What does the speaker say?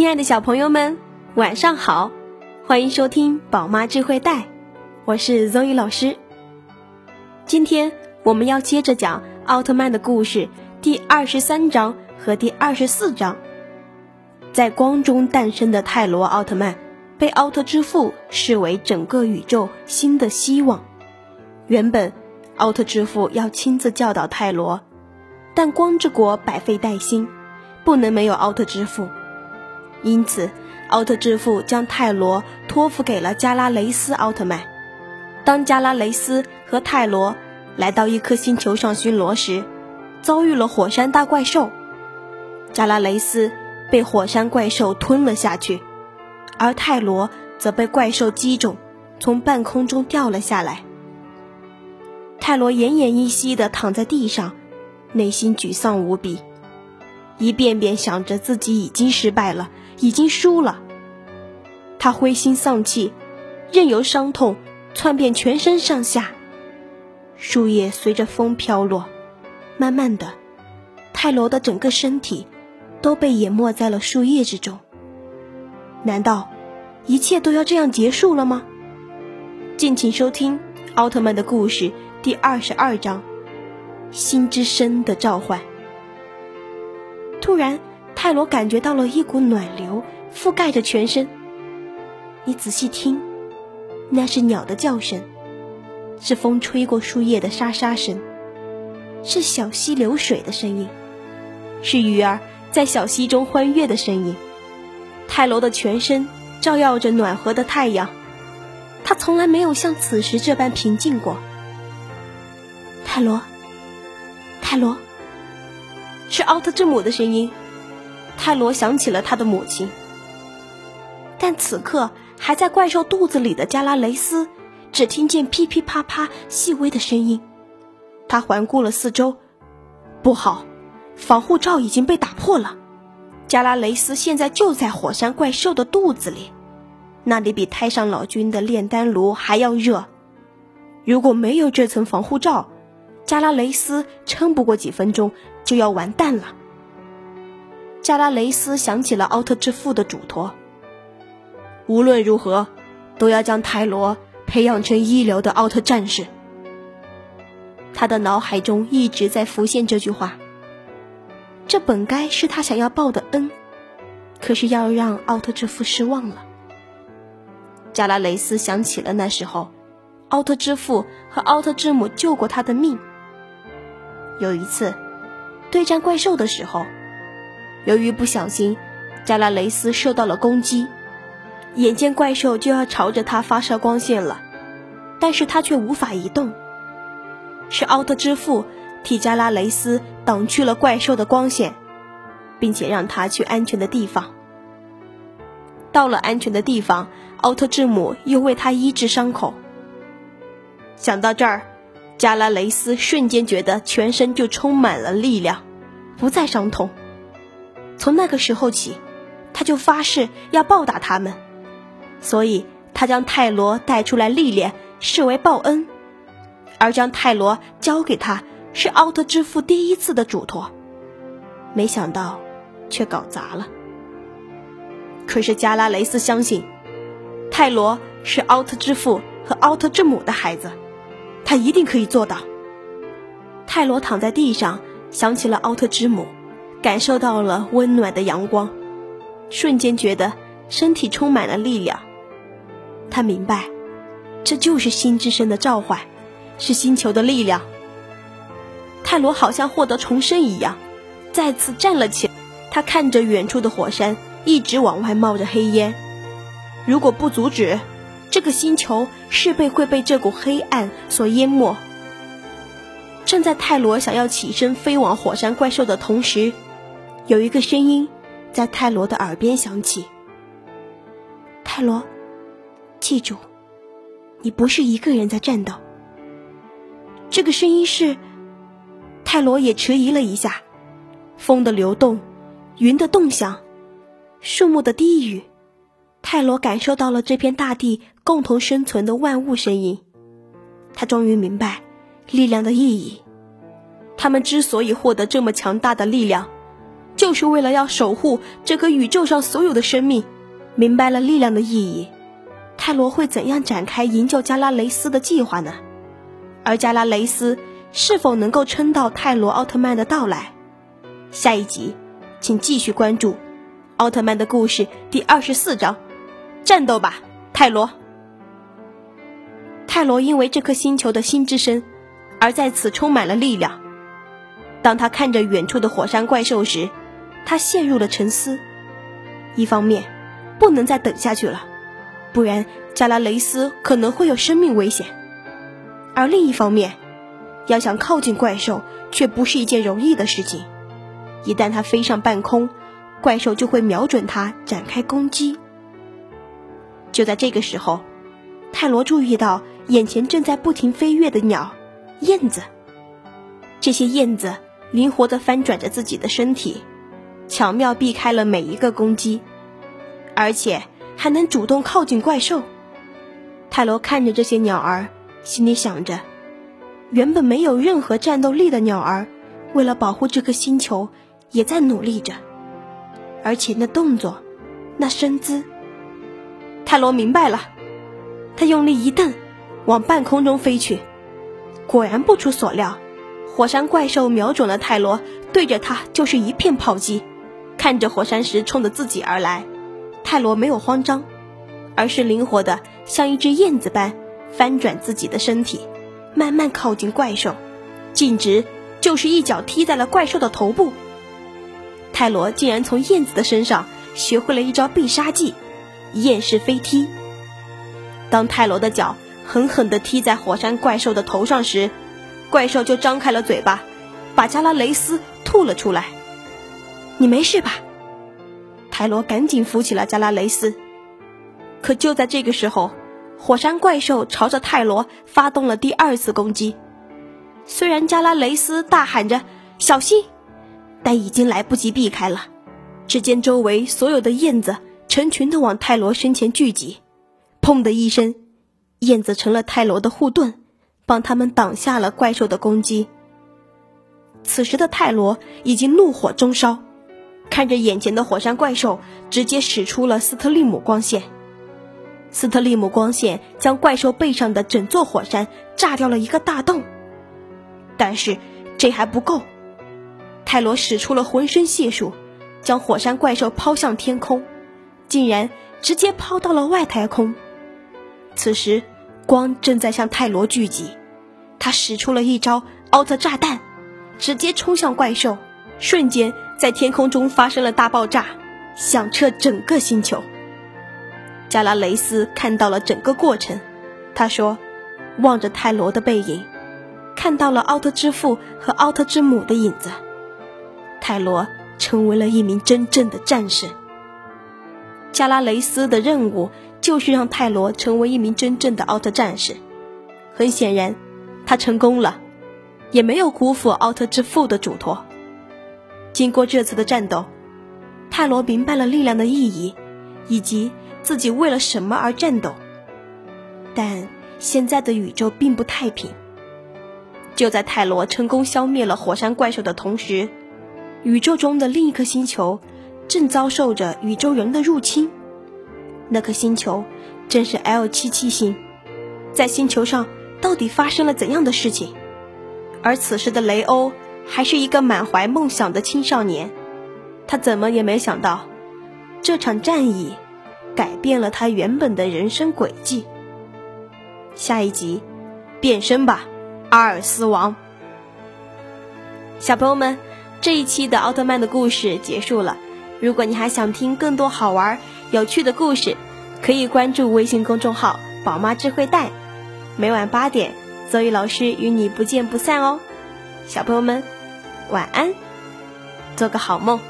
亲爱的小朋友们，晚上好！欢迎收听宝妈智慧带，我是 Zoe 老师。今天我们要接着讲奥特曼的故事，第二十三章和第二十四章。在光中诞生的泰罗奥特曼，被奥特之父视为整个宇宙新的希望。原本，奥特之父要亲自教导泰罗，但光之国百废待兴，不能没有奥特之父。因此，奥特之父将泰罗托付给了加拉雷斯奥特曼。当加拉雷斯和泰罗来到一颗星球上巡逻时，遭遇了火山大怪兽。加拉雷斯被火山怪兽吞了下去，而泰罗则被怪兽击中，从半空中掉了下来。泰罗奄奄一息地躺在地上，内心沮丧无比，一遍遍想着自己已经失败了。已经输了，他灰心丧气，任由伤痛窜遍全身上下。树叶随着风飘落，慢慢的，泰罗的整个身体都被淹没在了树叶之中。难道一切都要这样结束了吗？敬请收听《奥特曼的故事》第二十二章《心之声的召唤》。突然。泰罗感觉到了一股暖流覆盖着全身。你仔细听，那是鸟的叫声，是风吹过树叶的沙沙声，是小溪流水的声音，是鱼儿在小溪中欢悦的声音。泰罗的全身照耀着暖和的太阳，他从来没有像此时这般平静过。泰罗，泰罗，是奥特之母的声音。泰罗想起了他的母亲，但此刻还在怪兽肚子里的加拉雷斯，只听见噼噼啪啪细微的声音。他环顾了四周，不好，防护罩已经被打破了。加拉雷斯现在就在火山怪兽的肚子里，那里比太上老君的炼丹炉还要热。如果没有这层防护罩，加拉雷斯撑不过几分钟就要完蛋了。加拉雷斯想起了奥特之父的嘱托：无论如何，都要将泰罗培养成一流的奥特战士。他的脑海中一直在浮现这句话。这本该是他想要报的恩，可是要让奥特之父失望了。加拉雷斯想起了那时候，奥特之父和奥特之母救过他的命。有一次，对战怪兽的时候。由于不小心，加拉雷斯受到了攻击，眼见怪兽就要朝着他发射光线了，但是他却无法移动。是奥特之父替加拉雷斯挡去了怪兽的光线，并且让他去安全的地方。到了安全的地方，奥特之母又为他医治伤口。想到这儿，加拉雷斯瞬间觉得全身就充满了力量，不再伤痛。从那个时候起，他就发誓要报答他们，所以他将泰罗带出来历练，视为报恩；而将泰罗交给他，是奥特之父第一次的嘱托。没想到，却搞砸了。可是加拉雷斯相信，泰罗是奥特之父和奥特之母的孩子，他一定可以做到。泰罗躺在地上，想起了奥特之母。感受到了温暖的阳光，瞬间觉得身体充满了力量。他明白，这就是心之声的召唤，是星球的力量。泰罗好像获得重生一样，再次站了起来。他看着远处的火山，一直往外冒着黑烟。如果不阻止，这个星球势必会被这股黑暗所淹没。正在泰罗想要起身飞往火山怪兽的同时，有一个声音在泰罗的耳边响起：“泰罗，记住，你不是一个人在战斗。”这个声音是泰罗也迟疑了一下。风的流动，云的动向，树木的低语，泰罗感受到了这片大地共同生存的万物声音。他终于明白力量的意义。他们之所以获得这么强大的力量。就是为了要守护这个宇宙上所有的生命。明白了力量的意义，泰罗会怎样展开营救加拉雷斯的计划呢？而加拉雷斯是否能够撑到泰罗奥特曼的到来？下一集，请继续关注《奥特曼的故事》第二十四章：战斗吧，泰罗！泰罗因为这颗星球的心之声，而在此充满了力量。当他看着远处的火山怪兽时，他陷入了沉思。一方面，不能再等下去了，不然加拉雷斯可能会有生命危险；而另一方面，要想靠近怪兽，却不是一件容易的事情。一旦它飞上半空，怪兽就会瞄准它展开攻击。就在这个时候，泰罗注意到。眼前正在不停飞跃的鸟，燕子。这些燕子灵活地翻转着自己的身体，巧妙避开了每一个攻击，而且还能主动靠近怪兽。泰罗看着这些鸟儿，心里想着：原本没有任何战斗力的鸟儿，为了保护这颗星球，也在努力着。而且那动作，那身姿，泰罗明白了。他用力一蹬。往半空中飞去，果然不出所料，火山怪兽瞄准了泰罗，对着他就是一片炮击。看着火山石冲着自己而来，泰罗没有慌张，而是灵活的像一只燕子般翻转自己的身体，慢慢靠近怪兽，径直就是一脚踢在了怪兽的头部。泰罗竟然从燕子的身上学会了一招必杀技——燕式飞踢。当泰罗的脚。狠狠地踢在火山怪兽的头上时，怪兽就张开了嘴巴，把加拉雷斯吐了出来。你没事吧？泰罗赶紧扶起了加拉雷斯。可就在这个时候，火山怪兽朝着泰罗发动了第二次攻击。虽然加拉雷斯大喊着“小心”，但已经来不及避开了。只见周围所有的燕子成群的往泰罗身前聚集，砰的一声。燕子成了泰罗的护盾，帮他们挡下了怪兽的攻击。此时的泰罗已经怒火中烧，看着眼前的火山怪兽，直接使出了斯特利姆光线。斯特利姆光线将怪兽背上的整座火山炸掉了一个大洞。但是这还不够，泰罗使出了浑身解数，将火山怪兽抛向天空，竟然直接抛到了外太空。此时，光正在向泰罗聚集，他使出了一招奥特炸弹，直接冲向怪兽，瞬间在天空中发生了大爆炸，响彻整个星球。加拉雷斯看到了整个过程，他说：“望着泰罗的背影，看到了奥特之父和奥特之母的影子。泰罗成为了一名真正的战士。加拉雷斯的任务。”就是让泰罗成为一名真正的奥特战士。很显然，他成功了，也没有辜负奥特之父的嘱托。经过这次的战斗，泰罗明白了力量的意义，以及自己为了什么而战斗。但现在的宇宙并不太平。就在泰罗成功消灭了火山怪兽的同时，宇宙中的另一颗星球正遭受着宇宙人的入侵。那颗星球正是 L 七七星，在星球上到底发生了怎样的事情？而此时的雷欧还是一个满怀梦想的青少年，他怎么也没想到，这场战役改变了他原本的人生轨迹。下一集，变身吧，阿尔斯王！小朋友们，这一期的奥特曼的故事结束了。如果你还想听更多好玩。有趣的故事，可以关注微信公众号“宝妈智慧带”，每晚八点，邹宇老师与你不见不散哦。小朋友们，晚安，做个好梦。